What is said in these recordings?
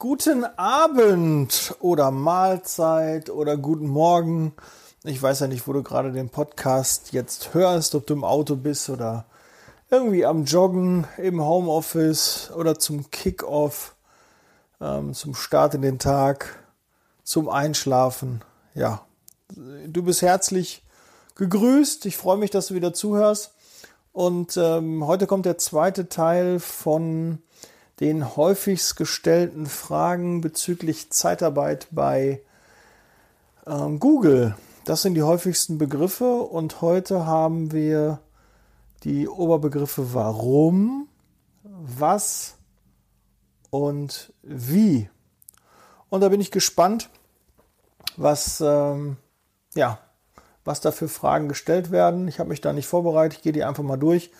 Guten Abend oder Mahlzeit oder guten Morgen. Ich weiß ja nicht, wo du gerade den Podcast jetzt hörst, ob du im Auto bist oder irgendwie am Joggen, im Homeoffice oder zum Kickoff, ähm, zum Start in den Tag, zum Einschlafen. Ja, du bist herzlich gegrüßt. Ich freue mich, dass du wieder zuhörst. Und ähm, heute kommt der zweite Teil von den häufigst gestellten Fragen bezüglich Zeitarbeit bei ähm, Google. Das sind die häufigsten Begriffe und heute haben wir die Oberbegriffe warum, was und wie. Und da bin ich gespannt, was, ähm, ja, was da für Fragen gestellt werden. Ich habe mich da nicht vorbereitet, ich gehe die einfach mal durch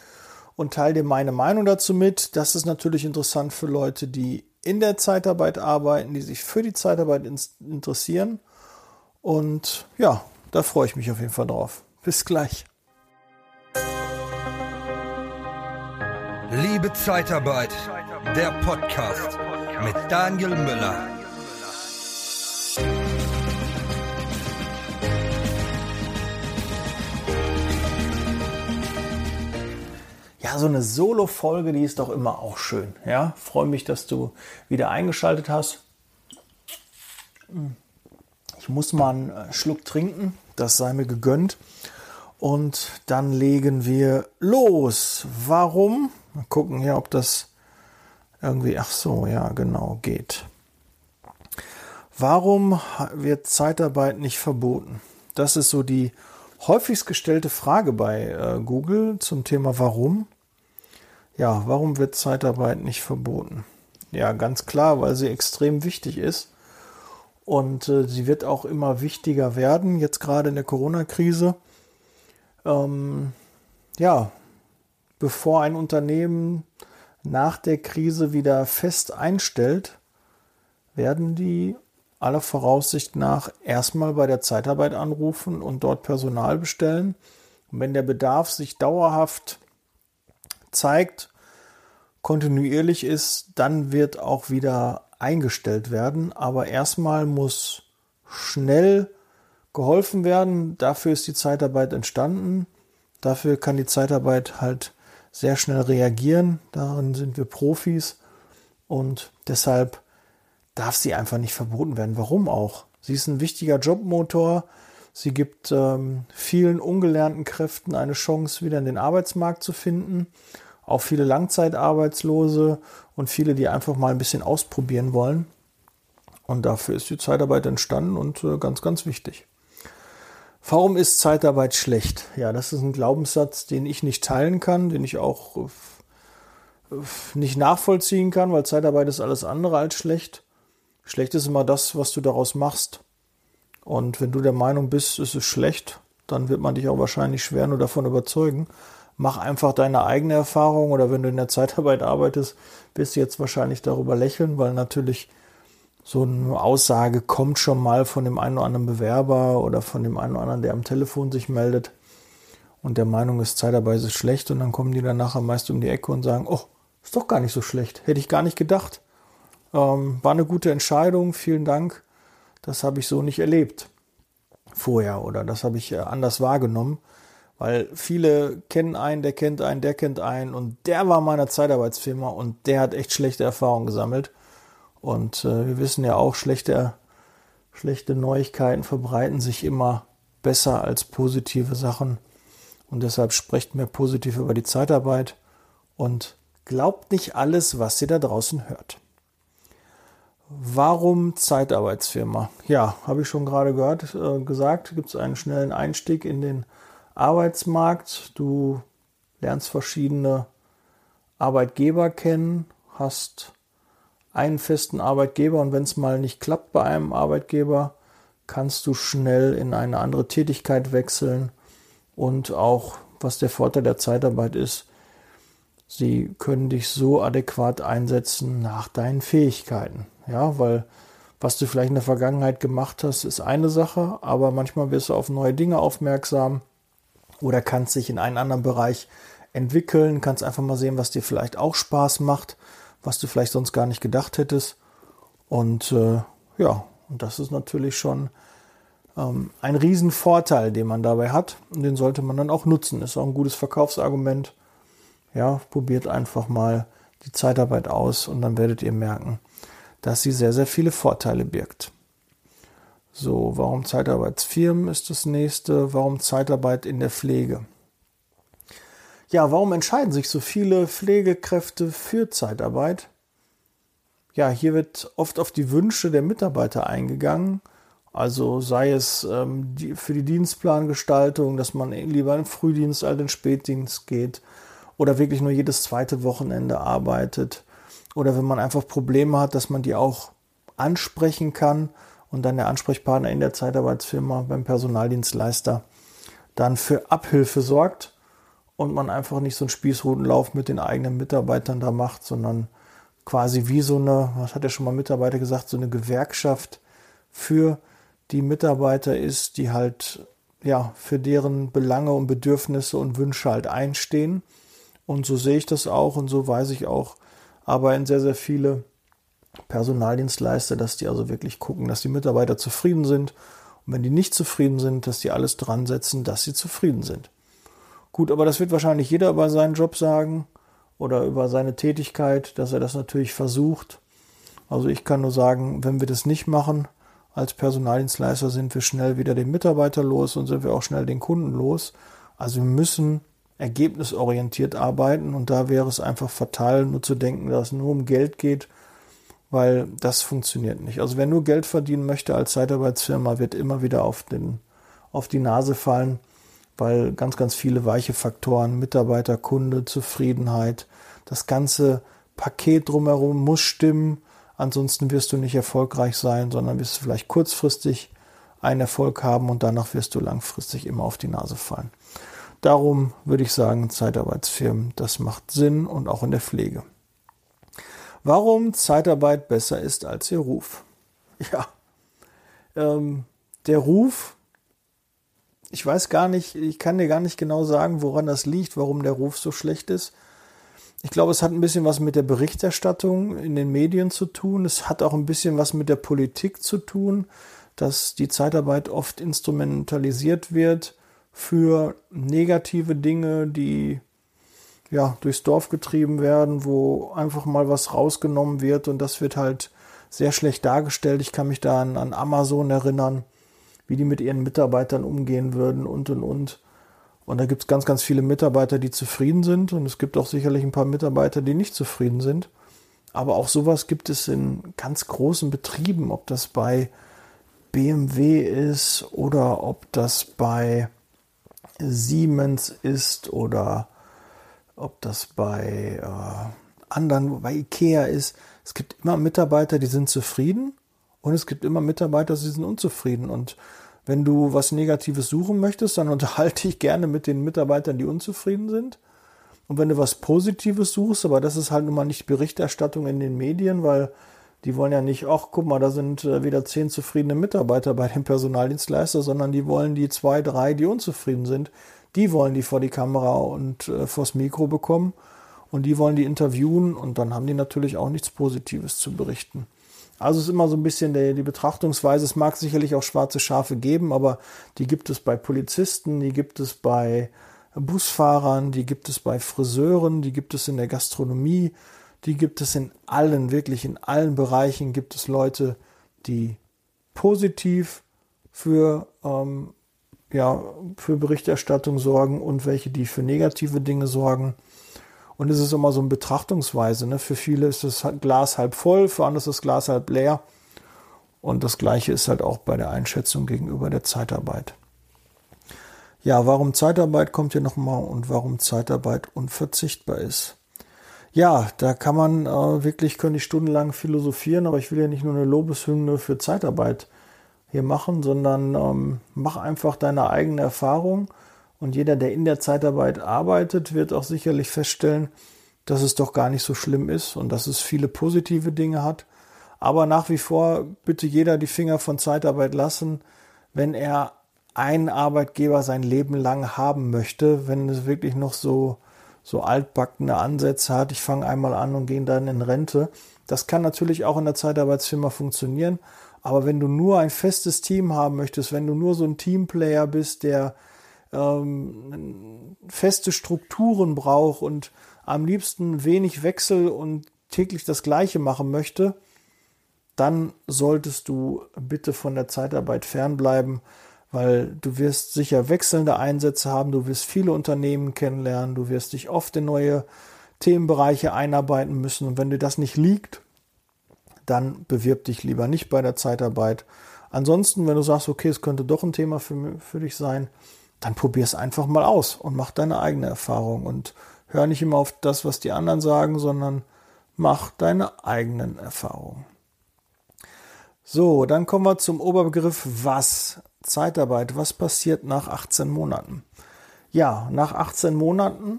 und teile dir meine Meinung dazu mit. Das ist natürlich interessant für Leute, die in der Zeitarbeit arbeiten, die sich für die Zeitarbeit interessieren. Und ja, da freue ich mich auf jeden Fall drauf. Bis gleich. Liebe Zeitarbeit, der Podcast mit Daniel Müller. So eine Solo-Folge, die ist doch immer auch schön. Ja, freue mich, dass du wieder eingeschaltet hast. Ich muss mal einen äh, Schluck trinken, das sei mir gegönnt. Und dann legen wir los. Warum? Mal gucken hier, ob das irgendwie, ach so, ja, genau, geht. Warum wird Zeitarbeit nicht verboten? Das ist so die häufigst gestellte Frage bei äh, Google zum Thema Warum. Ja, warum wird Zeitarbeit nicht verboten? Ja, ganz klar, weil sie extrem wichtig ist. Und äh, sie wird auch immer wichtiger werden, jetzt gerade in der Corona-Krise. Ähm, ja, bevor ein Unternehmen nach der Krise wieder fest einstellt, werden die aller Voraussicht nach erstmal bei der Zeitarbeit anrufen und dort Personal bestellen. Und wenn der Bedarf sich dauerhaft zeigt, kontinuierlich ist, dann wird auch wieder eingestellt werden. Aber erstmal muss schnell geholfen werden. Dafür ist die Zeitarbeit entstanden. Dafür kann die Zeitarbeit halt sehr schnell reagieren. Darin sind wir Profis. Und deshalb darf sie einfach nicht verboten werden. Warum auch? Sie ist ein wichtiger Jobmotor. Sie gibt ähm, vielen ungelernten Kräften eine Chance, wieder in den Arbeitsmarkt zu finden. Auch viele Langzeitarbeitslose und viele, die einfach mal ein bisschen ausprobieren wollen. Und dafür ist die Zeitarbeit entstanden und äh, ganz, ganz wichtig. Warum ist Zeitarbeit schlecht? Ja, das ist ein Glaubenssatz, den ich nicht teilen kann, den ich auch äh, nicht nachvollziehen kann, weil Zeitarbeit ist alles andere als schlecht. Schlecht ist immer das, was du daraus machst. Und wenn du der Meinung bist, es ist schlecht, dann wird man dich auch wahrscheinlich schwer nur davon überzeugen. Mach einfach deine eigene Erfahrung oder wenn du in der Zeitarbeit arbeitest, wirst du jetzt wahrscheinlich darüber lächeln, weil natürlich so eine Aussage kommt schon mal von dem einen oder anderen Bewerber oder von dem einen oder anderen, der am Telefon sich meldet und der Meinung ist, Zeitarbeit ist schlecht und dann kommen die dann nachher meist um die Ecke und sagen, oh, ist doch gar nicht so schlecht, hätte ich gar nicht gedacht. Ähm, war eine gute Entscheidung, vielen Dank. Das habe ich so nicht erlebt vorher oder das habe ich äh, anders wahrgenommen, weil viele kennen einen, der kennt einen, der kennt einen und der war meiner Zeitarbeitsfirma und der hat echt schlechte Erfahrungen gesammelt. Und äh, wir wissen ja auch, schlechte, schlechte Neuigkeiten verbreiten sich immer besser als positive Sachen. Und deshalb sprecht mehr positiv über die Zeitarbeit und glaubt nicht alles, was ihr da draußen hört. Warum Zeitarbeitsfirma? Ja, habe ich schon gerade gehört, äh, gesagt, gibt es einen schnellen Einstieg in den Arbeitsmarkt. Du lernst verschiedene Arbeitgeber kennen, hast einen festen Arbeitgeber und wenn es mal nicht klappt bei einem Arbeitgeber, kannst du schnell in eine andere Tätigkeit wechseln und auch, was der Vorteil der Zeitarbeit ist, sie können dich so adäquat einsetzen nach deinen Fähigkeiten. Ja, weil was du vielleicht in der Vergangenheit gemacht hast, ist eine Sache, aber manchmal wirst du auf neue Dinge aufmerksam oder kannst dich in einen anderen Bereich entwickeln, kannst einfach mal sehen, was dir vielleicht auch Spaß macht was du vielleicht sonst gar nicht gedacht hättest. Und äh, ja, und das ist natürlich schon ähm, ein Riesenvorteil, den man dabei hat. Und den sollte man dann auch nutzen. Ist auch ein gutes Verkaufsargument. Ja, probiert einfach mal die Zeitarbeit aus und dann werdet ihr merken, dass sie sehr, sehr viele Vorteile birgt. So, warum Zeitarbeitsfirmen ist das nächste? Warum Zeitarbeit in der Pflege? Ja, warum entscheiden sich so viele Pflegekräfte für Zeitarbeit? Ja, hier wird oft auf die Wünsche der Mitarbeiter eingegangen. Also sei es ähm, die, für die Dienstplangestaltung, dass man lieber in Frühdienst als in den Spätdienst geht oder wirklich nur jedes zweite Wochenende arbeitet. Oder wenn man einfach Probleme hat, dass man die auch ansprechen kann und dann der Ansprechpartner in der Zeitarbeitsfirma beim Personaldienstleister dann für Abhilfe sorgt und man einfach nicht so einen Spießrutenlauf mit den eigenen Mitarbeitern da macht, sondern quasi wie so eine, was hat ja schon mal Mitarbeiter gesagt, so eine Gewerkschaft für die Mitarbeiter ist, die halt ja für deren Belange und Bedürfnisse und Wünsche halt einstehen. Und so sehe ich das auch und so weiß ich auch, aber in sehr, sehr viele Personaldienstleister, dass die also wirklich gucken, dass die Mitarbeiter zufrieden sind. Und wenn die nicht zufrieden sind, dass die alles dran setzen, dass sie zufrieden sind. Gut, aber das wird wahrscheinlich jeder über seinen Job sagen oder über seine Tätigkeit, dass er das natürlich versucht. Also ich kann nur sagen, wenn wir das nicht machen, als Personaldienstleister sind wir schnell wieder den Mitarbeiter los und sind wir auch schnell den Kunden los. Also wir müssen ergebnisorientiert arbeiten und da wäre es einfach fatal, nur zu denken, dass es nur um Geld geht, weil das funktioniert nicht. Also wer nur Geld verdienen möchte als Zeitarbeitsfirma, wird immer wieder auf, den, auf die Nase fallen, weil ganz, ganz viele weiche Faktoren, Mitarbeiter, Kunde, Zufriedenheit, das ganze Paket drumherum muss stimmen Ansonsten wirst du nicht erfolgreich sein, sondern wirst du vielleicht kurzfristig einen Erfolg haben und danach wirst du langfristig immer auf die Nase fallen. Darum würde ich sagen, Zeitarbeitsfirmen, das macht Sinn und auch in der Pflege. Warum Zeitarbeit besser ist als ihr Ruf? Ja, ähm, der Ruf, ich weiß gar nicht, ich kann dir gar nicht genau sagen, woran das liegt, warum der Ruf so schlecht ist. Ich glaube, es hat ein bisschen was mit der Berichterstattung in den Medien zu tun. Es hat auch ein bisschen was mit der Politik zu tun, dass die Zeitarbeit oft instrumentalisiert wird für negative Dinge, die ja durchs Dorf getrieben werden, wo einfach mal was rausgenommen wird und das wird halt sehr schlecht dargestellt. Ich kann mich da an, an Amazon erinnern, wie die mit ihren Mitarbeitern umgehen würden und und und. Und da gibt es ganz, ganz viele Mitarbeiter, die zufrieden sind. Und es gibt auch sicherlich ein paar Mitarbeiter, die nicht zufrieden sind. Aber auch sowas gibt es in ganz großen Betrieben, ob das bei BMW ist oder ob das bei Siemens ist oder ob das bei äh, anderen, bei Ikea ist. Es gibt immer Mitarbeiter, die sind zufrieden und es gibt immer Mitarbeiter, die sind unzufrieden. Und wenn du was Negatives suchen möchtest, dann unterhalte dich gerne mit den Mitarbeitern, die unzufrieden sind. Und wenn du was Positives suchst, aber das ist halt nun mal nicht Berichterstattung in den Medien, weil die wollen ja nicht, ach guck mal, da sind äh, wieder zehn zufriedene Mitarbeiter bei dem Personaldienstleister, sondern die wollen die zwei, drei, die unzufrieden sind, die wollen die vor die Kamera und äh, vors Mikro bekommen und die wollen die interviewen und dann haben die natürlich auch nichts Positives zu berichten. Also es ist immer so ein bisschen die, die Betrachtungsweise. Es mag sicherlich auch schwarze Schafe geben, aber die gibt es bei Polizisten, die gibt es bei Busfahrern, die gibt es bei Friseuren, die gibt es in der Gastronomie, die gibt es in allen, wirklich in allen Bereichen gibt es Leute, die positiv für, ähm, ja, für Berichterstattung sorgen und welche, die für negative Dinge sorgen. Und es ist immer so eine Betrachtungsweise. Ne? Für viele ist das Glas halb voll, für andere ist das Glas halb leer. Und das Gleiche ist halt auch bei der Einschätzung gegenüber der Zeitarbeit. Ja, warum Zeitarbeit kommt hier nochmal und warum Zeitarbeit unverzichtbar ist. Ja, da kann man äh, wirklich, könnte ich stundenlang philosophieren, aber ich will ja nicht nur eine Lobeshymne für Zeitarbeit hier machen, sondern ähm, mach einfach deine eigene Erfahrung und jeder, der in der Zeitarbeit arbeitet, wird auch sicherlich feststellen, dass es doch gar nicht so schlimm ist und dass es viele positive Dinge hat. Aber nach wie vor bitte jeder die Finger von Zeitarbeit lassen, wenn er einen Arbeitgeber sein Leben lang haben möchte, wenn es wirklich noch so, so altbackene Ansätze hat, ich fange einmal an und gehe dann in Rente. Das kann natürlich auch in der Zeitarbeitsfirma funktionieren, aber wenn du nur ein festes Team haben möchtest, wenn du nur so ein Teamplayer bist, der ähm, feste Strukturen braucht und am liebsten wenig Wechsel und täglich das Gleiche machen möchte, dann solltest du bitte von der Zeitarbeit fernbleiben, weil du wirst sicher wechselnde Einsätze haben, du wirst viele Unternehmen kennenlernen, du wirst dich oft in neue Themenbereiche einarbeiten müssen und wenn dir das nicht liegt, dann bewirb dich lieber nicht bei der Zeitarbeit. Ansonsten, wenn du sagst, okay, es könnte doch ein Thema für, für dich sein, dann probier es einfach mal aus und mach deine eigene Erfahrung und hör nicht immer auf das, was die anderen sagen, sondern mach deine eigenen Erfahrungen. So, dann kommen wir zum Oberbegriff was. Zeitarbeit. Was passiert nach 18 Monaten? Ja, nach 18 Monaten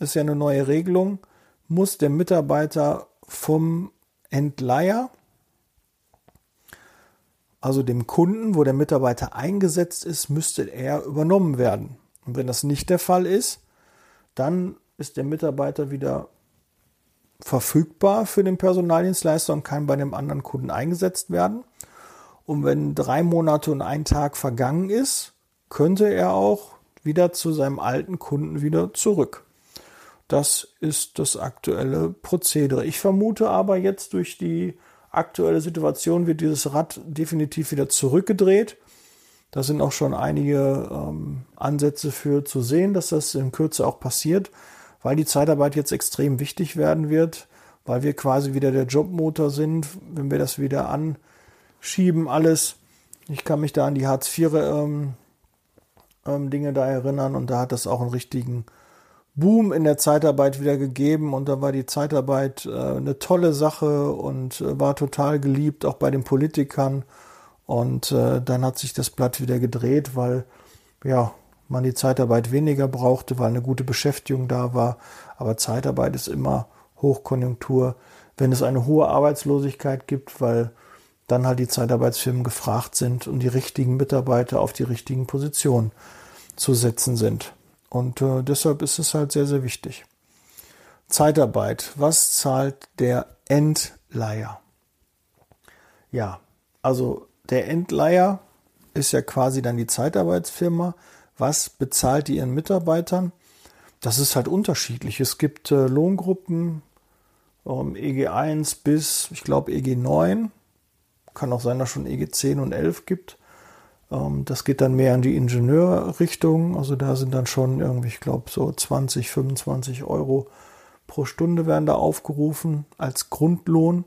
ist ja eine neue Regelung, muss der Mitarbeiter vom Entleiher, also dem Kunden, wo der Mitarbeiter eingesetzt ist, müsste er übernommen werden. Und wenn das nicht der Fall ist, dann ist der Mitarbeiter wieder verfügbar für den Personaldienstleister und kann bei dem anderen Kunden eingesetzt werden. Und wenn drei Monate und ein Tag vergangen ist, könnte er auch wieder zu seinem alten Kunden wieder zurück. Das ist das aktuelle Prozedere. Ich vermute aber jetzt durch die aktuelle Situation wird dieses Rad definitiv wieder zurückgedreht. Da sind auch schon einige ähm, Ansätze für zu sehen, dass das in Kürze auch passiert, weil die Zeitarbeit jetzt extrem wichtig werden wird, weil wir quasi wieder der Jobmotor sind, wenn wir das wieder anschieben, alles. Ich kann mich da an die Hartz IV ähm, ähm, Dinge da erinnern und da hat das auch einen richtigen Boom in der Zeitarbeit wieder gegeben und da war die Zeitarbeit äh, eine tolle Sache und äh, war total geliebt, auch bei den Politikern. Und äh, dann hat sich das Blatt wieder gedreht, weil ja, man die Zeitarbeit weniger brauchte, weil eine gute Beschäftigung da war. Aber Zeitarbeit ist immer Hochkonjunktur, wenn es eine hohe Arbeitslosigkeit gibt, weil dann halt die Zeitarbeitsfirmen gefragt sind und die richtigen Mitarbeiter auf die richtigen Positionen zu setzen sind. Und äh, deshalb ist es halt sehr, sehr wichtig. Zeitarbeit. Was zahlt der Endleiher? Ja, also der Endleiher ist ja quasi dann die Zeitarbeitsfirma. Was bezahlt die ihren Mitarbeitern? Das ist halt unterschiedlich. Es gibt äh, Lohngruppen ähm, EG1 bis, ich glaube, EG9. Kann auch sein, dass schon EG10 und 11 gibt. Ähm, das geht dann mehr in die Ingenieurrichtung. Also da sind dann schon irgendwie, ich glaube, so 20, 25 Euro pro Stunde werden da aufgerufen als Grundlohn.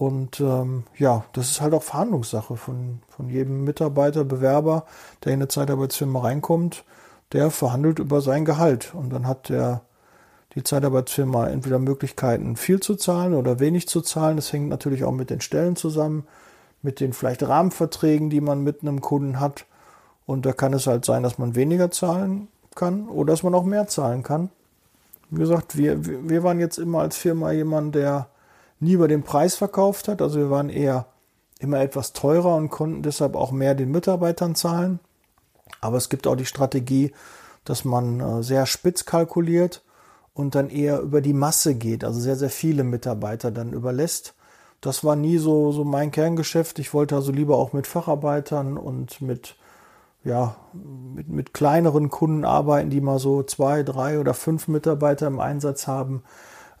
Und ähm, ja, das ist halt auch Verhandlungssache von, von jedem Mitarbeiter, Bewerber, der in eine Zeitarbeitsfirma reinkommt, der verhandelt über sein Gehalt. Und dann hat der, die Zeitarbeitsfirma entweder Möglichkeiten, viel zu zahlen oder wenig zu zahlen. Das hängt natürlich auch mit den Stellen zusammen mit den vielleicht Rahmenverträgen, die man mit einem Kunden hat. Und da kann es halt sein, dass man weniger zahlen kann oder dass man auch mehr zahlen kann. Wie gesagt, wir, wir waren jetzt immer als Firma jemand, der nie über den Preis verkauft hat. Also wir waren eher immer etwas teurer und konnten deshalb auch mehr den Mitarbeitern zahlen. Aber es gibt auch die Strategie, dass man äh, sehr spitz kalkuliert und dann eher über die Masse geht, also sehr, sehr viele Mitarbeiter dann überlässt das war nie so, so mein Kerngeschäft. Ich wollte also lieber auch mit Facharbeitern und mit, ja, mit, mit kleineren Kunden arbeiten, die mal so zwei, drei oder fünf Mitarbeiter im Einsatz haben,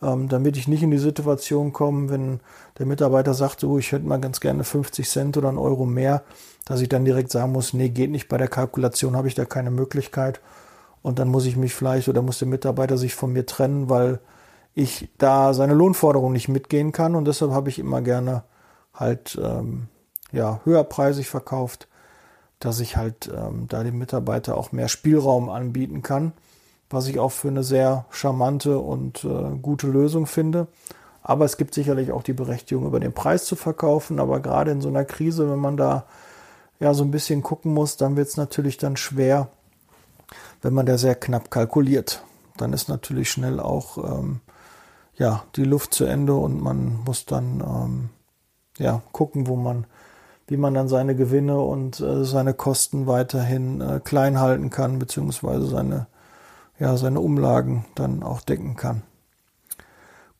ähm, damit ich nicht in die Situation komme, wenn der Mitarbeiter sagt, so, ich hätte mal ganz gerne 50 Cent oder einen Euro mehr, dass ich dann direkt sagen muss, nee, geht nicht, bei der Kalkulation habe ich da keine Möglichkeit. Und dann muss ich mich vielleicht oder muss der Mitarbeiter sich von mir trennen, weil ich da seine Lohnforderung nicht mitgehen kann und deshalb habe ich immer gerne halt ähm, ja höherpreisig verkauft, dass ich halt ähm, da dem Mitarbeiter auch mehr Spielraum anbieten kann, was ich auch für eine sehr charmante und äh, gute Lösung finde. Aber es gibt sicherlich auch die Berechtigung, über den Preis zu verkaufen. Aber gerade in so einer Krise, wenn man da ja so ein bisschen gucken muss, dann wird es natürlich dann schwer, wenn man da sehr knapp kalkuliert. Dann ist natürlich schnell auch ähm, ja, die Luft zu Ende und man muss dann ähm, ja, gucken, wo man, wie man dann seine Gewinne und äh, seine Kosten weiterhin äh, klein halten kann, beziehungsweise seine, ja, seine Umlagen dann auch decken kann.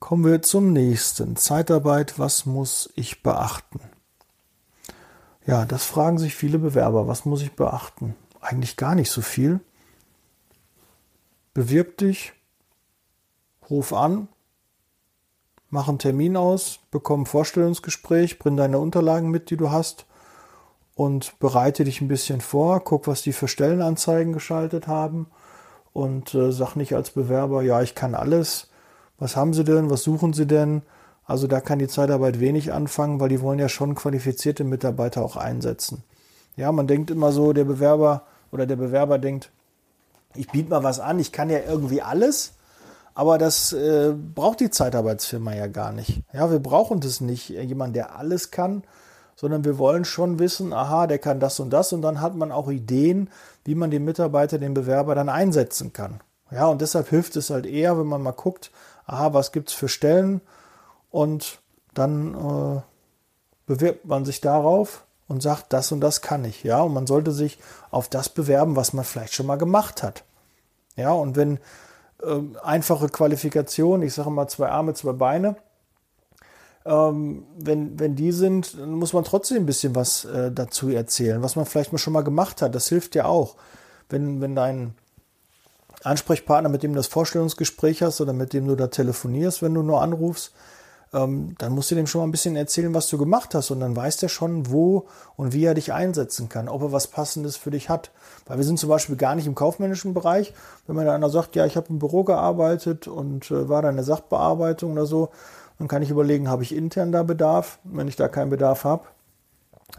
Kommen wir zum nächsten. Zeitarbeit, was muss ich beachten? Ja, das fragen sich viele Bewerber. Was muss ich beachten? Eigentlich gar nicht so viel. Bewirb dich, ruf an, mach einen Termin aus, bekomm ein Vorstellungsgespräch, bring deine Unterlagen mit, die du hast und bereite dich ein bisschen vor, guck, was die für Stellenanzeigen geschaltet haben und äh, sag nicht als Bewerber, ja, ich kann alles. Was haben sie denn? Was suchen sie denn? Also da kann die Zeitarbeit wenig anfangen, weil die wollen ja schon qualifizierte Mitarbeiter auch einsetzen. Ja, man denkt immer so, der Bewerber oder der Bewerber denkt, ich biete mal was an, ich kann ja irgendwie alles, aber das äh, braucht die Zeitarbeitsfirma ja gar nicht. Ja, wir brauchen das nicht, jemand, der alles kann, sondern wir wollen schon wissen, aha, der kann das und das und dann hat man auch Ideen, wie man den Mitarbeiter, den Bewerber dann einsetzen kann. Ja, und deshalb hilft es halt eher, wenn man mal guckt, aha, was gibt es für Stellen und dann äh, bewirbt man sich darauf und sagt, das und das kann ich. Ja, und man sollte sich auf das bewerben, was man vielleicht schon mal gemacht hat. Ja, und wenn äh, einfache Qualifikation, ich sage mal zwei Arme, zwei Beine, ähm, wenn, wenn die sind, dann muss man trotzdem ein bisschen was äh, dazu erzählen, was man vielleicht mal schon mal gemacht hat. Das hilft ja auch. Wenn, wenn dein Ansprechpartner, mit dem du das Vorstellungsgespräch hast oder mit dem du da telefonierst, wenn du nur anrufst, ähm, dann musst du dem schon mal ein bisschen erzählen, was du gemacht hast. Und dann weiß der schon, wo und wie er dich einsetzen kann, ob er was Passendes für dich hat. Weil wir sind zum Beispiel gar nicht im kaufmännischen Bereich. Wenn mir da einer sagt, ja, ich habe im Büro gearbeitet und äh, war da in der Sachbearbeitung oder so, dann kann ich überlegen, habe ich intern da Bedarf? Wenn ich da keinen Bedarf habe,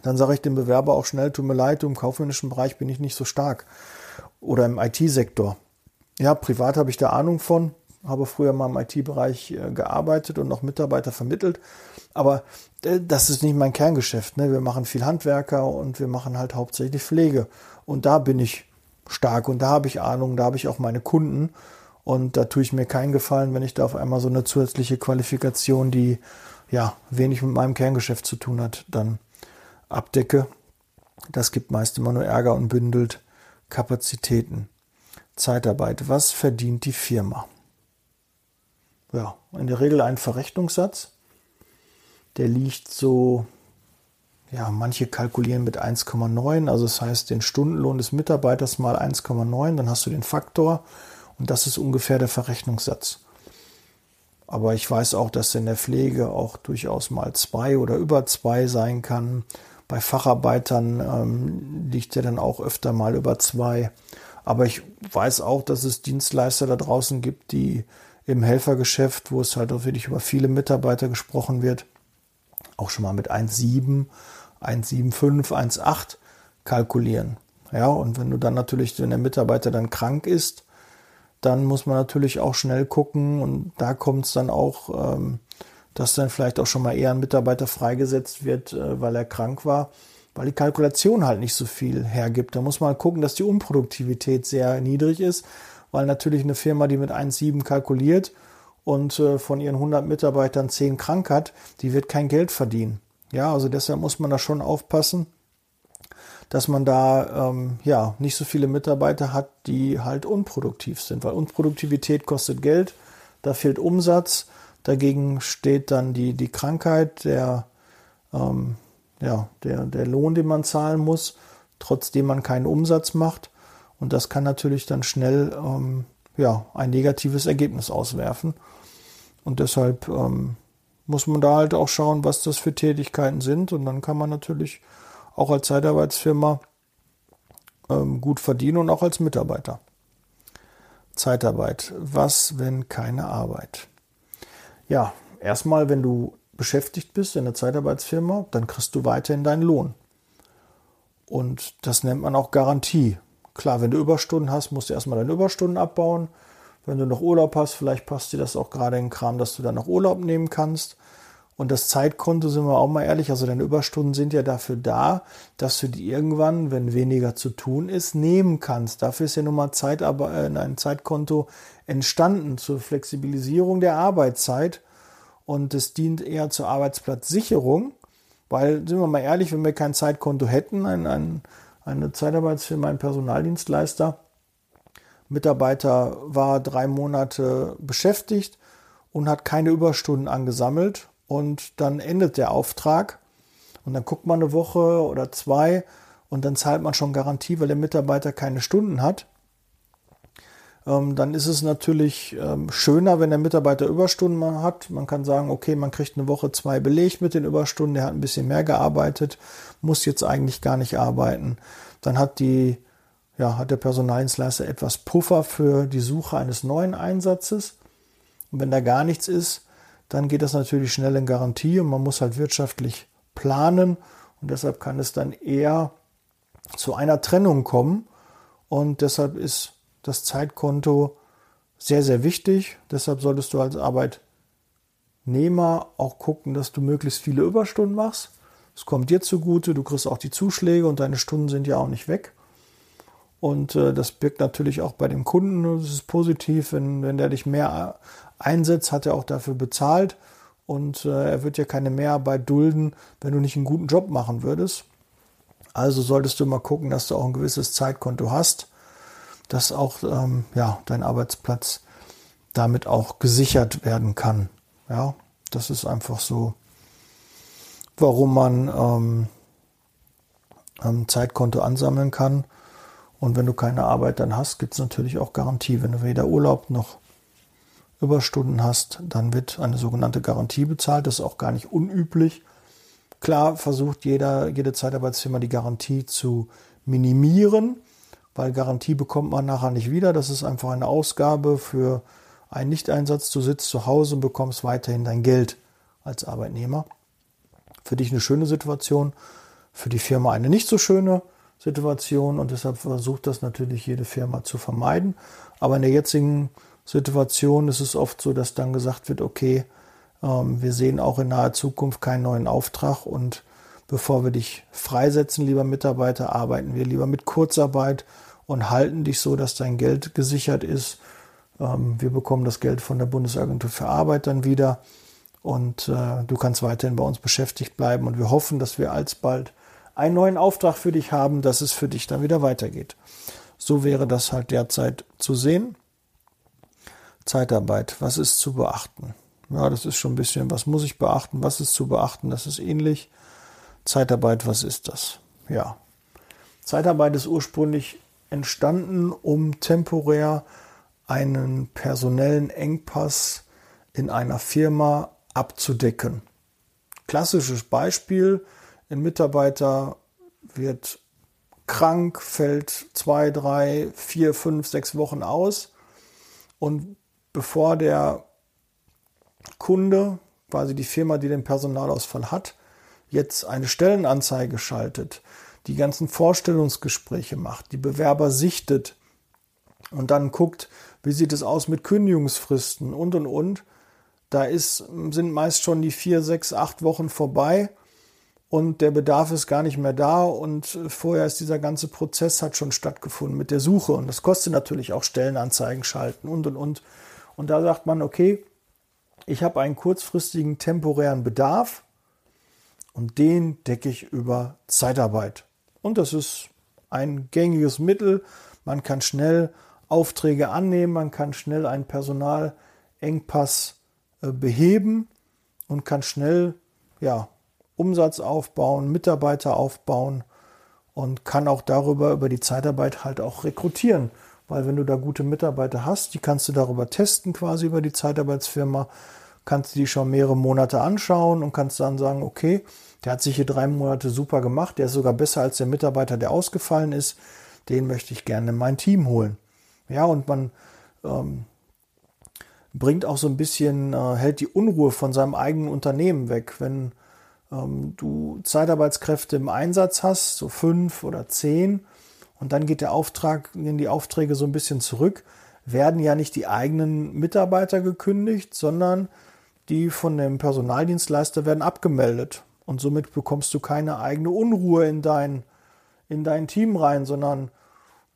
dann sage ich dem Bewerber auch schnell, tut mir leid, im kaufmännischen Bereich bin ich nicht so stark. Oder im IT-Sektor. Ja, privat habe ich da Ahnung von, habe früher mal im IT-Bereich äh, gearbeitet und noch Mitarbeiter vermittelt. Aber äh, das ist nicht mein Kerngeschäft. Ne? Wir machen viel Handwerker und wir machen halt hauptsächlich Pflege. Und da bin ich stark und da habe ich Ahnung, da habe ich auch meine Kunden. Und da tue ich mir keinen Gefallen, wenn ich da auf einmal so eine zusätzliche Qualifikation, die ja wenig mit meinem Kerngeschäft zu tun hat, dann abdecke. Das gibt meist immer nur Ärger und bündelt Kapazitäten. Zeitarbeit. Was verdient die Firma? ja, in der Regel ein Verrechnungssatz. Der liegt so, ja, manche kalkulieren mit 1,9, also das heißt den Stundenlohn des Mitarbeiters mal 1,9, dann hast du den Faktor und das ist ungefähr der Verrechnungssatz. Aber ich weiß auch, dass in der Pflege auch durchaus mal zwei oder über zwei sein kann. Bei Facharbeitern ähm, liegt er dann auch öfter mal über zwei. Aber ich weiß auch, dass es Dienstleister da draußen gibt, die im Helfergeschäft, wo es halt auch wirklich über viele Mitarbeiter gesprochen wird, auch schon mal mit 1,7, 1,75, 1,8 kalkulieren. Ja, und wenn du dann natürlich, wenn der Mitarbeiter dann krank ist, dann muss man natürlich auch schnell gucken und da kommt es dann auch, ähm, dass dann vielleicht auch schon mal eher ein Mitarbeiter freigesetzt wird, äh, weil er krank war, weil die Kalkulation halt nicht so viel hergibt. Da muss man gucken, dass die Unproduktivität sehr niedrig ist weil natürlich eine Firma, die mit 1,7 kalkuliert und äh, von ihren 100 Mitarbeitern 10 krank hat, die wird kein Geld verdienen. Ja, also deshalb muss man da schon aufpassen, dass man da ähm, ja nicht so viele Mitarbeiter hat, die halt unproduktiv sind, weil Unproduktivität kostet Geld, da fehlt Umsatz, dagegen steht dann die, die Krankheit, der, ähm, ja, der, der Lohn, den man zahlen muss, trotzdem man keinen Umsatz macht. Und das kann natürlich dann schnell ähm, ja, ein negatives Ergebnis auswerfen. Und deshalb ähm, muss man da halt auch schauen, was das für Tätigkeiten sind. Und dann kann man natürlich auch als Zeitarbeitsfirma ähm, gut verdienen und auch als Mitarbeiter. Zeitarbeit. Was, wenn keine Arbeit? Ja, erstmal, wenn du beschäftigt bist in der Zeitarbeitsfirma, dann kriegst du weiterhin deinen Lohn. Und das nennt man auch Garantie. Klar, wenn du Überstunden hast, musst du erstmal deine Überstunden abbauen. Wenn du noch Urlaub hast, vielleicht passt dir das auch gerade in den Kram, dass du dann noch Urlaub nehmen kannst. Und das Zeitkonto, sind wir auch mal ehrlich, also deine Überstunden sind ja dafür da, dass du die irgendwann, wenn weniger zu tun ist, nehmen kannst. Dafür ist ja nun mal Zeit, aber, äh, ein Zeitkonto entstanden zur Flexibilisierung der Arbeitszeit. Und es dient eher zur Arbeitsplatzsicherung, weil, sind wir mal ehrlich, wenn wir kein Zeitkonto hätten, ein, ein eine Zeitarbeitsfirma, ein Personaldienstleister, Mitarbeiter war drei Monate beschäftigt und hat keine Überstunden angesammelt und dann endet der Auftrag und dann guckt man eine Woche oder zwei und dann zahlt man schon Garantie, weil der Mitarbeiter keine Stunden hat. Ähm, dann ist es natürlich ähm, schöner, wenn der Mitarbeiter Überstunden hat. Man kann sagen, okay, man kriegt eine Woche zwei belegt mit den Überstunden, der hat ein bisschen mehr gearbeitet, muss jetzt eigentlich gar nicht arbeiten. Dann hat die, ja, hat der Personaldienstleister etwas Puffer für die Suche eines neuen Einsatzes. Und wenn da gar nichts ist, dann geht das natürlich schnell in Garantie und man muss halt wirtschaftlich planen und deshalb kann es dann eher zu einer Trennung kommen und deshalb ist das Zeitkonto sehr, sehr wichtig. Deshalb solltest du als Arbeitnehmer auch gucken, dass du möglichst viele Überstunden machst. Es kommt dir zugute, du kriegst auch die Zuschläge und deine Stunden sind ja auch nicht weg. Und äh, das birgt natürlich auch bei dem Kunden, das ist positiv, wenn, wenn der dich mehr einsetzt, hat er auch dafür bezahlt. Und äh, er wird ja keine Mehrarbeit dulden, wenn du nicht einen guten Job machen würdest. Also solltest du mal gucken, dass du auch ein gewisses Zeitkonto hast, dass auch ähm, ja, dein Arbeitsplatz damit auch gesichert werden kann. Ja, das ist einfach so, warum man ähm, ähm, Zeitkonto ansammeln kann. Und wenn du keine Arbeit dann hast, gibt es natürlich auch Garantie. Wenn du weder Urlaub noch Überstunden hast, dann wird eine sogenannte Garantie bezahlt. Das ist auch gar nicht unüblich. Klar versucht jeder, jede Zeitarbeitsfirma die Garantie zu minimieren, weil Garantie bekommt man nachher nicht wieder. Das ist einfach eine Ausgabe für einen Nichteinsatz. Du sitzt zu Hause und bekommst weiterhin dein Geld als Arbeitnehmer. Für dich eine schöne Situation, für die Firma eine nicht so schöne Situation und deshalb versucht das natürlich jede Firma zu vermeiden. Aber in der jetzigen Situation ist es oft so, dass dann gesagt wird, okay, ähm, wir sehen auch in naher Zukunft keinen neuen Auftrag und bevor wir dich freisetzen, lieber Mitarbeiter, arbeiten wir lieber mit Kurzarbeit und halten dich so, dass dein Geld gesichert ist. Ähm, wir bekommen das Geld von der Bundesagentur für Arbeit dann wieder und äh, du kannst weiterhin bei uns beschäftigt bleiben und wir hoffen, dass wir alsbald einen neuen Auftrag für dich haben, dass es für dich dann wieder weitergeht. So wäre das halt derzeit zu sehen. Zeitarbeit, was ist zu beachten? Ja, das ist schon ein bisschen, was muss ich beachten, was ist zu beachten, das ist ähnlich. Zeitarbeit, was ist das? Ja. Zeitarbeit ist ursprünglich entstanden, um temporär einen personellen Engpass in einer Firma abzudecken. Klassisches Beispiel, ein Mitarbeiter wird krank, fällt zwei, drei, vier, fünf, sechs Wochen aus und bevor der Kunde, quasi die Firma, die den Personalausfall hat, jetzt eine Stellenanzeige schaltet, die ganzen Vorstellungsgespräche macht, die Bewerber sichtet und dann guckt, wie sieht es aus mit Kündigungsfristen und und und. Da ist, sind meist schon die vier, sechs, acht Wochen vorbei und der Bedarf ist gar nicht mehr da und vorher ist dieser ganze Prozess hat schon stattgefunden mit der Suche und das kostet natürlich auch Stellenanzeigen schalten und und und. Und da sagt man, okay, ich habe einen kurzfristigen temporären Bedarf und den decke ich über Zeitarbeit. Und das ist ein gängiges Mittel. Man kann schnell Aufträge annehmen, man kann schnell einen Personalengpass äh, beheben und kann schnell ja, Umsatz aufbauen, Mitarbeiter aufbauen und kann auch darüber über die Zeitarbeit halt auch rekrutieren weil wenn du da gute Mitarbeiter hast, die kannst du darüber testen quasi über die Zeitarbeitsfirma, kannst du die schon mehrere Monate anschauen und kannst dann sagen, okay, der hat sich hier drei Monate super gemacht, der ist sogar besser als der Mitarbeiter, der ausgefallen ist, den möchte ich gerne in mein Team holen. Ja, und man ähm, bringt auch so ein bisschen, äh, hält die Unruhe von seinem eigenen Unternehmen weg. Wenn ähm, du Zeitarbeitskräfte im Einsatz hast, so fünf oder zehn, und dann geht der Auftrag, gehen die Aufträge so ein bisschen zurück, werden ja nicht die eigenen Mitarbeiter gekündigt, sondern die von dem Personaldienstleister werden abgemeldet. Und somit bekommst du keine eigene Unruhe in dein, in dein Team rein, sondern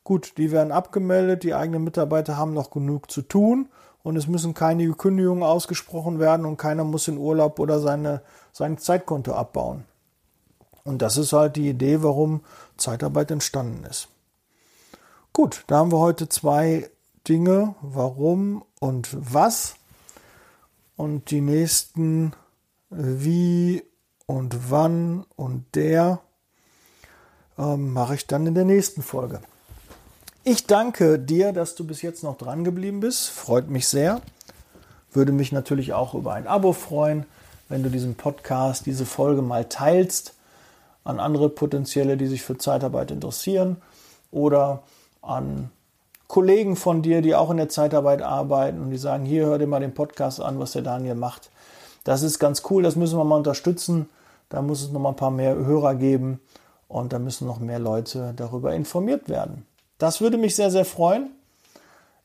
gut, die werden abgemeldet, die eigenen Mitarbeiter haben noch genug zu tun und es müssen keine Kündigungen ausgesprochen werden und keiner muss in Urlaub oder seine, sein Zeitkonto abbauen. Und das ist halt die Idee, warum Zeitarbeit entstanden ist. Gut, da haben wir heute zwei Dinge, warum und was. Und die nächsten wie und wann und der ähm, mache ich dann in der nächsten Folge. Ich danke dir, dass du bis jetzt noch dran geblieben bist. Freut mich sehr. Würde mich natürlich auch über ein Abo freuen, wenn du diesen Podcast, diese Folge mal teilst an andere Potenzielle, die sich für Zeitarbeit interessieren oder an Kollegen von dir, die auch in der Zeitarbeit arbeiten und die sagen, hier hör dir mal den Podcast an, was der Daniel macht. Das ist ganz cool, das müssen wir mal unterstützen. Da muss es noch mal ein paar mehr Hörer geben und da müssen noch mehr Leute darüber informiert werden. Das würde mich sehr, sehr freuen.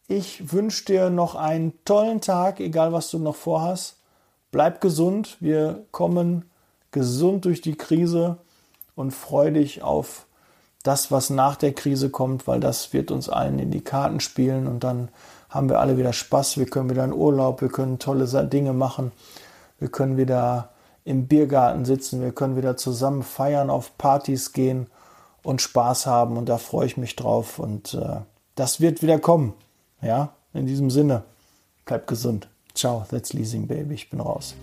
Ich wünsche dir noch einen tollen Tag, egal was du noch vorhast. Bleib gesund. Wir kommen gesund durch die Krise und freu dich auf das, was nach der Krise kommt, weil das wird uns allen in die Karten spielen und dann haben wir alle wieder Spaß. Wir können wieder in Urlaub, wir können tolle Dinge machen, wir können wieder im Biergarten sitzen, wir können wieder zusammen feiern, auf Partys gehen und Spaß haben und da freue ich mich drauf und äh, das wird wieder kommen. Ja, in diesem Sinne, bleib gesund. Ciao, that's Leasing Baby, ich bin raus.